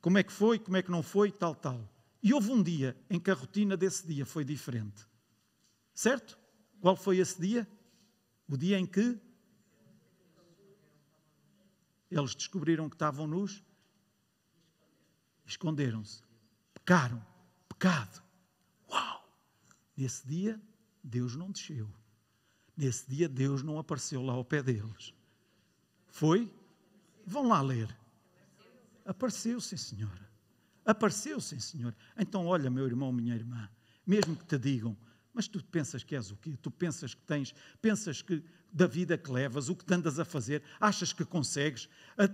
Como é que foi, como é que não foi, tal, tal. E houve um dia em que a rotina desse dia foi diferente. Certo? Qual foi esse dia? O dia em que eles descobriram que estavam nus, esconderam-se, pecaram, pecado. Uau! Nesse dia, Deus não desceu. Nesse dia, Deus não apareceu lá ao pé deles. Foi? Vão lá ler. Apareceu, sim, senhora. Apareceu, sim, senhor. Então, olha, meu irmão, minha irmã, mesmo que te digam, mas tu pensas que és o quê? Tu pensas que tens, pensas que da vida que levas, o que andas a fazer, achas que consegues a,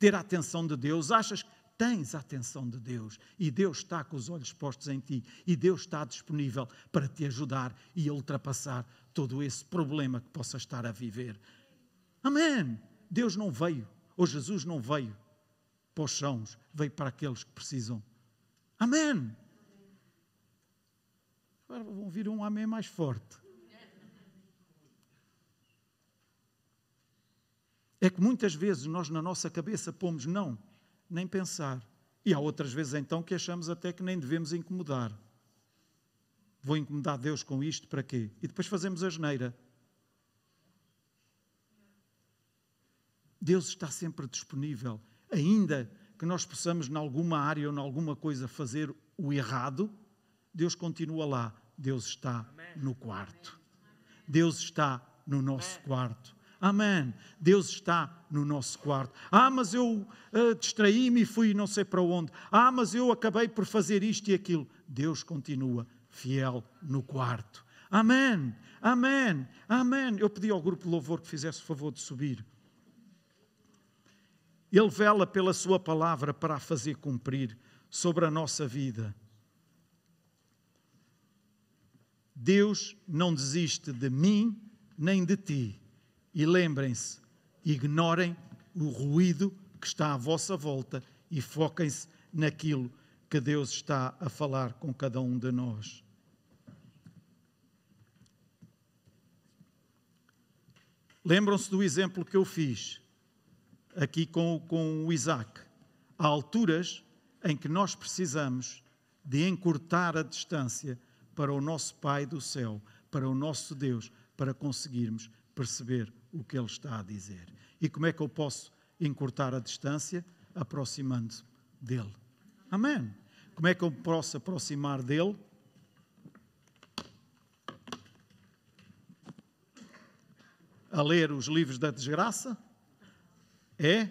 ter a atenção de Deus, achas que tens a atenção de Deus e Deus está com os olhos postos em ti e Deus está disponível para te ajudar e ultrapassar todo esse problema que possa estar a viver. Amém. Deus não veio, ou Jesus não veio para os chãos, veio para aqueles que precisam. Amém. Agora vão ouvir um amém mais forte. É que muitas vezes nós na nossa cabeça pomos não nem pensar. E há outras vezes então que achamos até que nem devemos incomodar. Vou incomodar Deus com isto para quê? E depois fazemos a geneira. Deus está sempre disponível, ainda que nós possamos, em alguma área ou em alguma coisa, fazer o errado, Deus continua lá. Deus está no quarto. Deus está no nosso quarto. Amém. Deus está no nosso quarto. Ah, mas eu uh, distraí-me e fui não sei para onde. Ah, mas eu acabei por fazer isto e aquilo. Deus continua fiel no quarto. Amém. Amém. Amém. Eu pedi ao grupo de louvor que fizesse o favor de subir. Ele vela pela Sua palavra para a fazer cumprir sobre a nossa vida. Deus não desiste de mim nem de ti e lembrem-se, ignorem o ruído que está à vossa volta e foquem-se naquilo que Deus está a falar com cada um de nós. Lembram-se do exemplo que eu fiz aqui com, com o Isaac. Há alturas em que nós precisamos de encurtar a distância para o nosso Pai do céu, para o nosso Deus, para conseguirmos perceber o que Ele está a dizer. E como é que eu posso encurtar a distância? Aproximando dele. Amém. Como é que eu posso aproximar dele? A ler os livros da desgraça? É?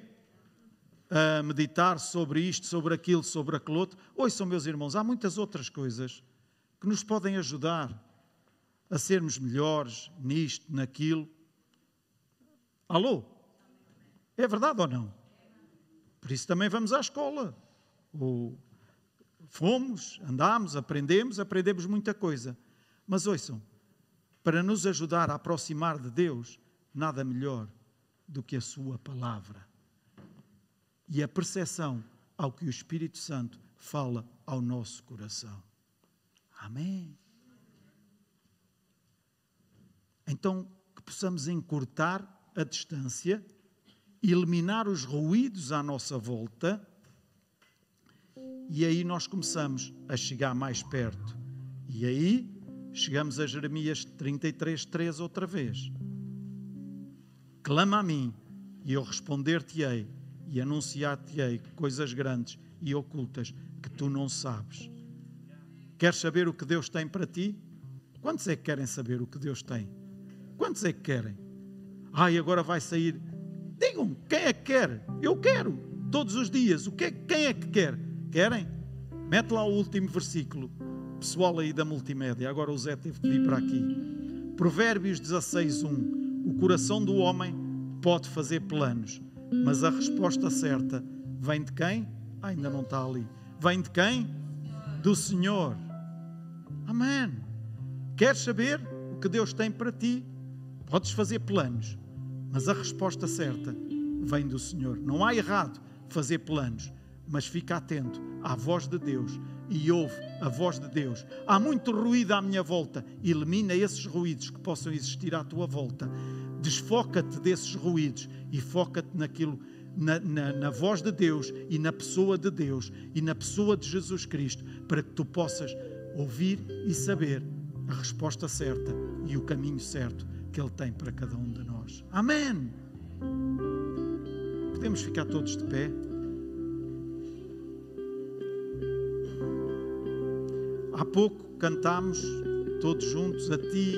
A meditar sobre isto, sobre aquilo, sobre aquele outro? Ouçam, meus irmãos, há muitas outras coisas que nos podem ajudar a sermos melhores nisto, naquilo. Alô? É verdade ou não? Por isso também vamos à escola. Ou fomos, andámos, aprendemos, aprendemos muita coisa. Mas ouçam, para nos ajudar a aproximar de Deus, nada melhor do que a Sua palavra e a percepção ao que o Espírito Santo fala ao nosso coração. Amém. Então, que possamos encurtar a distância, eliminar os ruídos à nossa volta, e aí nós começamos a chegar mais perto. E aí chegamos a Jeremias 33, 3 outra vez. Clama a mim, e eu responder-te-ei, e anunciar-te-ei coisas grandes e ocultas que tu não sabes. Queres saber o que Deus tem para ti? Quantos é que querem saber o que Deus tem? Quantos é que querem? Ai, agora vai sair. Digam, quem é que quer? Eu quero, todos os dias. O que é, quem é que quer? Querem? Mete lá o último versículo. Pessoal aí da multimédia, agora o Zé teve que vir para aqui. Provérbios 16, 1. O coração do homem pode fazer planos, mas a resposta certa vem de quem? Ainda não está ali. Vem de quem? Do Senhor. Amém. Queres saber o que Deus tem para ti? Podes fazer planos, mas a resposta certa vem do Senhor. Não há errado fazer planos, mas fica atento à voz de Deus e ouve a voz de Deus. Há muito ruído à minha volta. Elimina esses ruídos que possam existir à tua volta. Desfoca-te desses ruídos e foca-te naquilo, na, na, na, voz de Deus e na pessoa de Deus e na pessoa de Jesus Cristo, para que tu possas ouvir e saber a resposta certa e o caminho certo que Ele tem para cada um de nós. Amém. Podemos ficar todos de pé. Há pouco cantámos todos juntos a ti,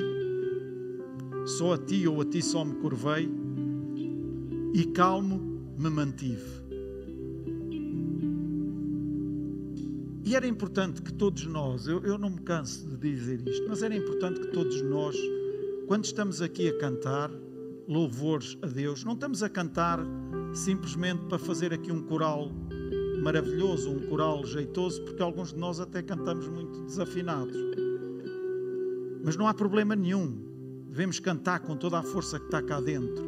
só a ti ou a ti só me curvei e calmo me mantive. E era importante que todos nós, eu, eu não me canso de dizer isto, mas era importante que todos nós quando estamos aqui a cantar louvores a Deus, não estamos a cantar simplesmente para fazer aqui um coral maravilhoso, um coral jeitoso, porque alguns de nós até cantamos muito desafinados. Mas não há problema nenhum. Devemos cantar com toda a força que está cá dentro.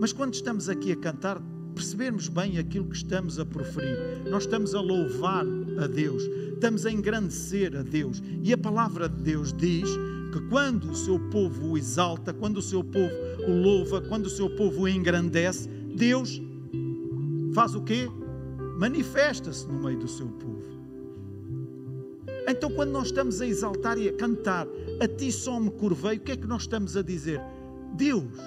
Mas quando estamos aqui a cantar, percebermos bem aquilo que estamos a proferir. Nós estamos a louvar a Deus, estamos a engrandecer a Deus. E a palavra de Deus diz que quando o seu povo o exalta, quando o seu povo o louva, quando o seu povo o engrandece, Deus faz o quê? Manifesta-se no meio do seu povo. Então, quando nós estamos a exaltar e a cantar, a ti só me curvei, o que é que nós estamos a dizer? Deus,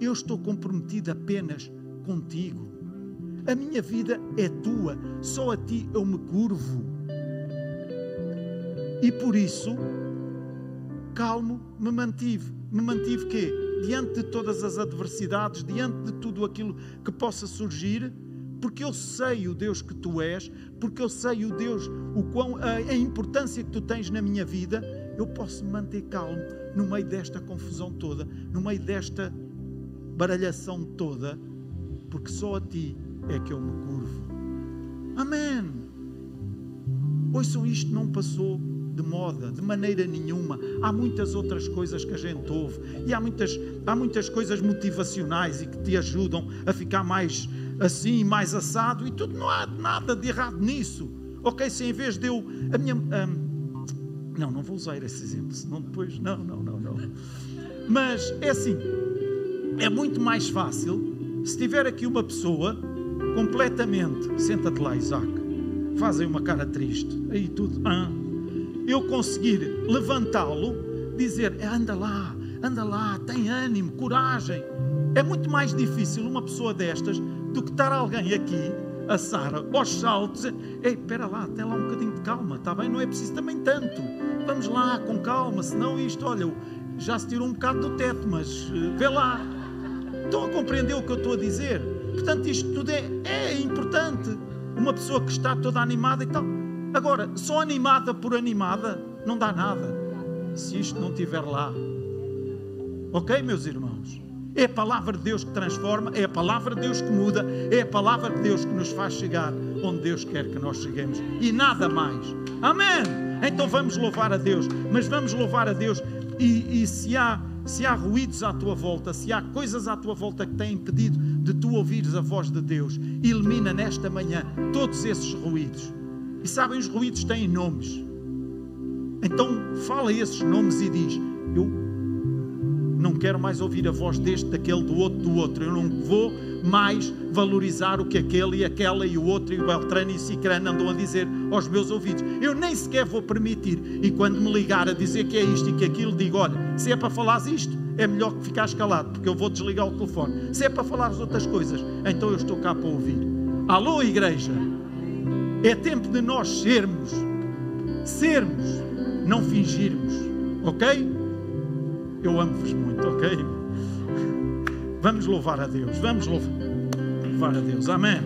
eu estou comprometido apenas contigo. A minha vida é tua, só a ti eu me curvo. E por isso, calmo me mantive. Me mantive quê? Diante de todas as adversidades, diante de tudo aquilo que possa surgir, porque eu sei o Deus que tu és, porque eu sei o Deus, o quão, a, a importância que tu tens na minha vida, eu posso me manter calmo no meio desta confusão toda, no meio desta baralhação toda, porque só a ti é que eu me curvo. Amém. Ouçam, isto não passou de moda, de maneira nenhuma. Há muitas outras coisas que a gente ouve e há muitas, há muitas coisas motivacionais e que te ajudam a ficar mais assim, mais assado e tudo. Não há nada de errado nisso. Ok, se em vez de eu. A minha. Um, não, não vou usar esse exemplo, senão depois. Não, não, não, não. Mas é assim: é muito mais fácil se tiver aqui uma pessoa completamente. Senta-te lá, Isaac fazem uma cara triste. Aí tudo. Ah, eu conseguir levantá-lo, dizer: anda lá, anda lá, tem ânimo, coragem. É muito mais difícil uma pessoa destas do que estar alguém aqui, a Sara, aos saltos. Ei, espera lá, tem lá um bocadinho de calma, está bem? Não é preciso também tanto. Vamos lá, com calma, senão isto, olha, já se tirou um bocado do teto, mas eh, vê lá. Estão a compreender o que eu estou a dizer? Portanto, isto tudo é, é importante. Uma pessoa que está toda animada e tal. Agora, só animada por animada não dá nada. Se isto não estiver lá. Ok, meus irmãos? É a palavra de Deus que transforma, é a palavra de Deus que muda, é a palavra de Deus que nos faz chegar onde Deus quer que nós cheguemos. E nada mais. Amém! Então vamos louvar a Deus, mas vamos louvar a Deus. E, e se, há, se há ruídos à tua volta, se há coisas à tua volta que têm impedido de tu ouvires a voz de Deus, elimina nesta manhã todos esses ruídos. E sabem, os ruídos têm nomes. Então fala esses nomes e diz: Eu não quero mais ouvir a voz deste, daquele, do outro, do outro. Eu não vou mais valorizar o que aquele e aquela e o outro e o Beltrano e o Cicrano andam a dizer aos meus ouvidos. Eu nem sequer vou permitir. E quando me ligar a dizer que é isto e que aquilo, digo: olha, se é para falares isto, é melhor que ficares calado, porque eu vou desligar o telefone. Se é para falar as outras coisas, então eu estou cá para ouvir. Alô, igreja! É tempo de nós sermos, sermos, não fingirmos, ok? Eu amo-vos muito, ok? Vamos louvar a Deus, vamos louvar, louvar a Deus, amém.